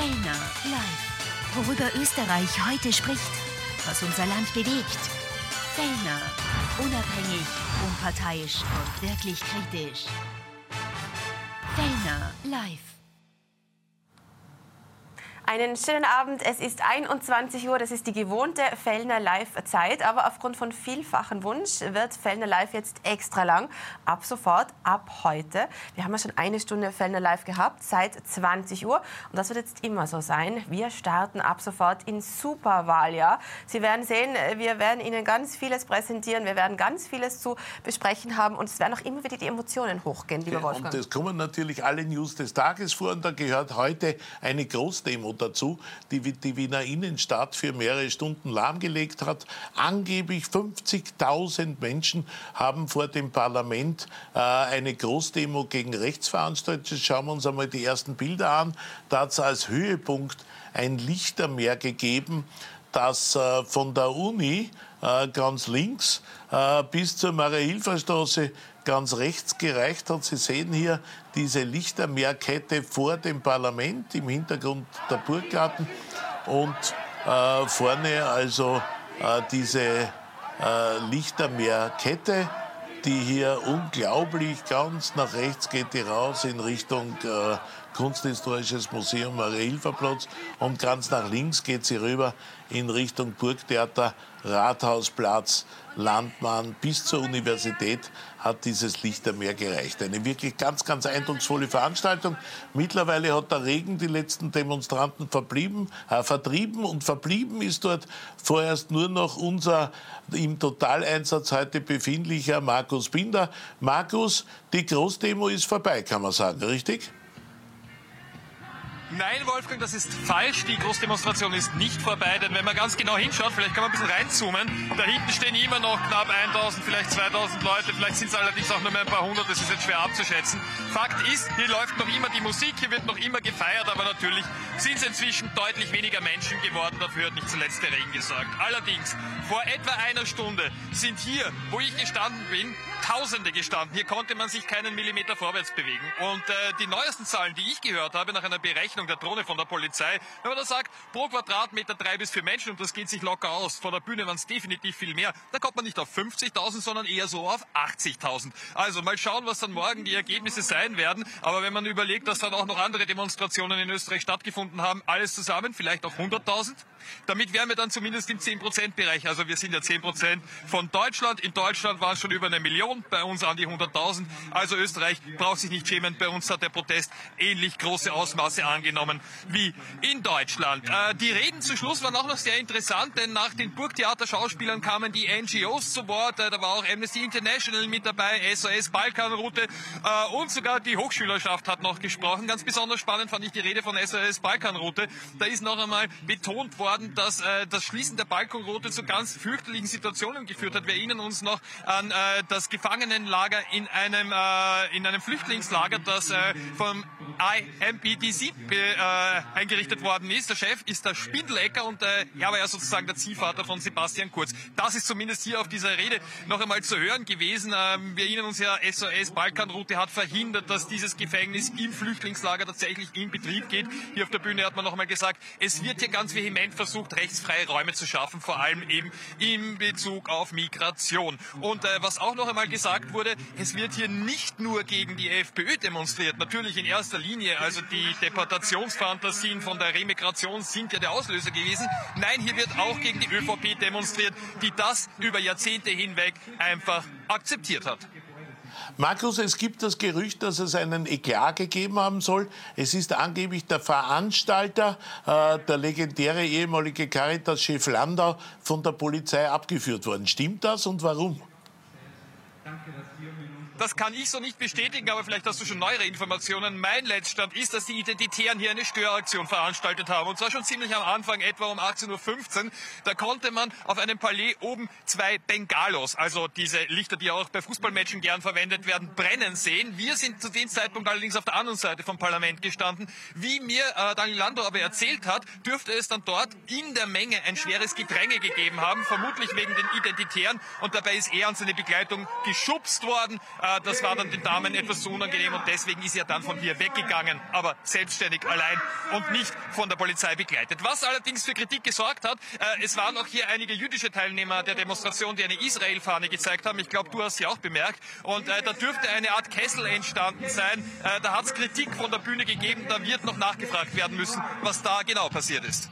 Fellner live. Worüber Österreich heute spricht, was unser Land bewegt. Fellner. Unabhängig, unparteiisch und wirklich kritisch. Fellner live. Einen schönen Abend. Es ist 21 Uhr. Das ist die gewohnte Fellner Live-Zeit. Aber aufgrund von vielfachen Wunsch wird Fellner Live jetzt extra lang. Ab sofort, ab heute. Wir haben ja schon eine Stunde Fellner Live gehabt, seit 20 Uhr. Und das wird jetzt immer so sein. Wir starten ab sofort in Superwahljahr. Sie werden sehen, wir werden Ihnen ganz vieles präsentieren. Wir werden ganz vieles zu besprechen haben. Und es werden auch immer wieder die Emotionen hochgehen, lieber Wolfgang. Und es kommen natürlich alle News des Tages vor. Und da gehört heute eine Großdemo dazu, die die Wiener Innenstadt für mehrere Stunden lahmgelegt hat. Angeblich 50.000 Menschen haben vor dem Parlament äh, eine Großdemo gegen rechts veranstaltet. Schauen wir uns einmal die ersten Bilder an. Da hat es als Höhepunkt ein Lichtermeer gegeben, das äh, von der Uni äh, ganz links äh, bis zur Maria-Hilfer-Straße ganz rechts gereicht hat. Sie sehen hier diese Lichtermeerkette vor dem Parlament, im Hintergrund der Burggarten und äh, vorne also äh, diese äh, Lichtermeerkette, die hier unglaublich ganz nach rechts geht, die raus in Richtung äh, Kunsthistorisches Museum Maria-Hilfer-Platz und ganz nach links geht sie rüber in Richtung Burgtheater, Rathausplatz, Landmann bis zur Universität hat dieses Lichtermeer gereicht. Eine wirklich ganz, ganz eindrucksvolle Veranstaltung. Mittlerweile hat der Regen die letzten Demonstranten verblieben, äh, vertrieben und verblieben ist dort vorerst nur noch unser im Totaleinsatz heute befindlicher Markus Binder. Markus, die Großdemo ist vorbei, kann man sagen, richtig? Nein, Wolfgang, das ist falsch. Die Großdemonstration ist nicht vorbei, denn wenn man ganz genau hinschaut, vielleicht kann man ein bisschen reinzoomen, da hinten stehen immer noch knapp 1000, vielleicht 2000 Leute, vielleicht sind es allerdings auch nur mehr ein paar hundert, das ist jetzt schwer abzuschätzen. Fakt ist, hier läuft noch immer die Musik, hier wird noch immer gefeiert, aber natürlich sind es inzwischen deutlich weniger Menschen geworden, dafür hat nicht zuletzt der Regen gesorgt. Allerdings, vor etwa einer Stunde sind hier, wo ich gestanden bin, Tausende gestanden. Hier konnte man sich keinen Millimeter vorwärts bewegen. Und äh, die neuesten Zahlen, die ich gehört habe, nach einer Berechnung der Drohne von der Polizei, wenn man da sagt, pro Quadratmeter drei bis vier Menschen und das geht sich locker aus. Vor der Bühne waren es definitiv viel mehr. Da kommt man nicht auf 50.000, sondern eher so auf 80.000. Also mal schauen, was dann morgen die Ergebnisse sein werden. Aber wenn man überlegt, dass dann auch noch andere Demonstrationen in Österreich stattgefunden haben, alles zusammen, vielleicht auch 100.000. Damit wären wir dann zumindest im 10%-Bereich. Also wir sind ja 10% von Deutschland. In Deutschland waren es schon über eine Million, bei uns an die 100.000. Also Österreich braucht sich nicht schämen. Bei uns hat der Protest ähnlich große Ausmaße angenommen wie in Deutschland. Äh, die Reden zu Schluss waren auch noch sehr interessant, denn nach den Burgtheater-Schauspielern kamen die NGOs zu Wort. Äh, da war auch Amnesty International mit dabei, SOS Balkanroute äh, und sogar die Hochschülerschaft hat noch gesprochen. Ganz besonders spannend fand ich die Rede von SOS Balkanroute. Da ist noch einmal betont worden, dass äh, das Schließen der Balkonroute zu ganz fürchterlichen Situationen geführt hat. Wir erinnern uns noch an äh, das Gefangenenlager in einem, äh, in einem Flüchtlingslager, das äh, vom IMPDC äh, eingerichtet worden ist. Der Chef ist der Spindlecker und äh, er war ja sozusagen der Ziehvater von Sebastian Kurz. Das ist zumindest hier auf dieser Rede noch einmal zu hören gewesen. Ähm, wir erinnern uns ja, SOS Balkanroute hat verhindert, dass dieses Gefängnis im Flüchtlingslager tatsächlich in Betrieb geht. Hier auf der Bühne hat man noch einmal gesagt, es wird hier ganz vehement versucht, rechtsfreie Räume zu schaffen, vor allem eben in Bezug auf Migration. Und äh, was auch noch einmal gesagt wurde, es wird hier nicht nur gegen die FPÖ demonstriert, natürlich in erster Linie, also die Deportationsfantasien von der Remigration sind ja der Auslöser gewesen. Nein, hier wird auch gegen die ÖVP demonstriert, die das über Jahrzehnte hinweg einfach akzeptiert hat. Markus, es gibt das Gerücht, dass es einen Eklat gegeben haben soll. Es ist angeblich der Veranstalter, äh, der legendäre ehemalige Caritas-Chef Landau, von der Polizei abgeführt worden. Stimmt das und warum? Ángeles. Das kann ich so nicht bestätigen, aber vielleicht hast du schon neuere Informationen. Mein Letztstand ist, dass die Identitären hier eine Störaktion veranstaltet haben. Und zwar schon ziemlich am Anfang, etwa um 18.15 Uhr. Da konnte man auf einem Palais oben zwei Bengalos, also diese Lichter, die auch bei Fußballmatchen gern verwendet werden, brennen sehen. Wir sind zu dem Zeitpunkt allerdings auf der anderen Seite vom Parlament gestanden. Wie mir äh, Daniel Landau aber erzählt hat, dürfte es dann dort in der Menge ein schweres Gedränge gegeben haben, vermutlich wegen den Identitären. Und dabei ist er und seine Begleitung geschubst worden. Äh, das war dann den Damen etwas zu unangenehm und deswegen ist er dann von hier weggegangen, aber selbstständig allein und nicht von der Polizei begleitet. Was allerdings für Kritik gesorgt hat, äh, es waren auch hier einige jüdische Teilnehmer der Demonstration, die eine Israel-Fahne gezeigt haben. Ich glaube, du hast sie auch bemerkt. Und äh, da dürfte eine Art Kessel entstanden sein. Äh, da hat es Kritik von der Bühne gegeben. Da wird noch nachgefragt werden müssen, was da genau passiert ist.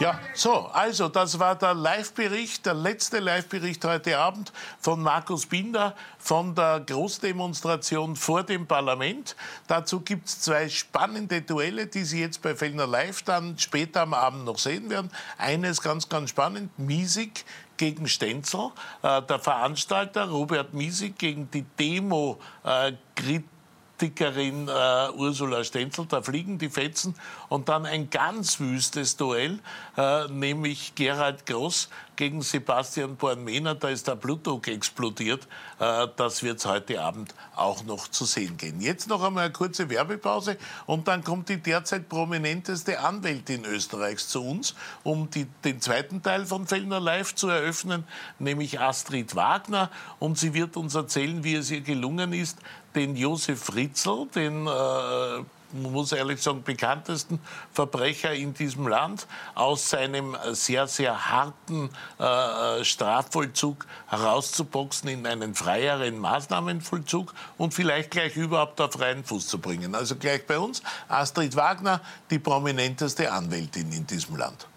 Ja, so, also das war der Live-Bericht, der letzte Live-Bericht heute Abend von Markus Binder von der Großdemonstration vor dem Parlament. Dazu gibt es zwei spannende Duelle, die Sie jetzt bei Fellner Live dann später am Abend noch sehen werden. Eines ganz, ganz spannend, Miesig gegen Stenzel, äh, der Veranstalter Robert Miesig gegen die Demo äh, Kritikerin äh, Ursula Stenzel, da fliegen die Fetzen und dann ein ganz wüstes Duell, äh, nämlich Gerald Gross gegen Sebastian Bornmehner, da ist der Blutdruck explodiert. Äh, das wird es heute Abend auch noch zu sehen gehen. Jetzt noch einmal eine kurze Werbepause und dann kommt die derzeit prominenteste Anwältin Österreichs zu uns, um die, den zweiten Teil von Fellner Live zu eröffnen, nämlich Astrid Wagner und sie wird uns erzählen, wie es ihr gelungen ist, den Josef Fritzl, den äh, man muss ehrlich sagen, bekanntesten Verbrecher in diesem Land aus seinem sehr, sehr harten äh, Strafvollzug herauszuboxen in einen freieren Maßnahmenvollzug und vielleicht gleich überhaupt auf freien Fuß zu bringen. Also gleich bei uns Astrid Wagner, die prominenteste Anwältin in diesem Land.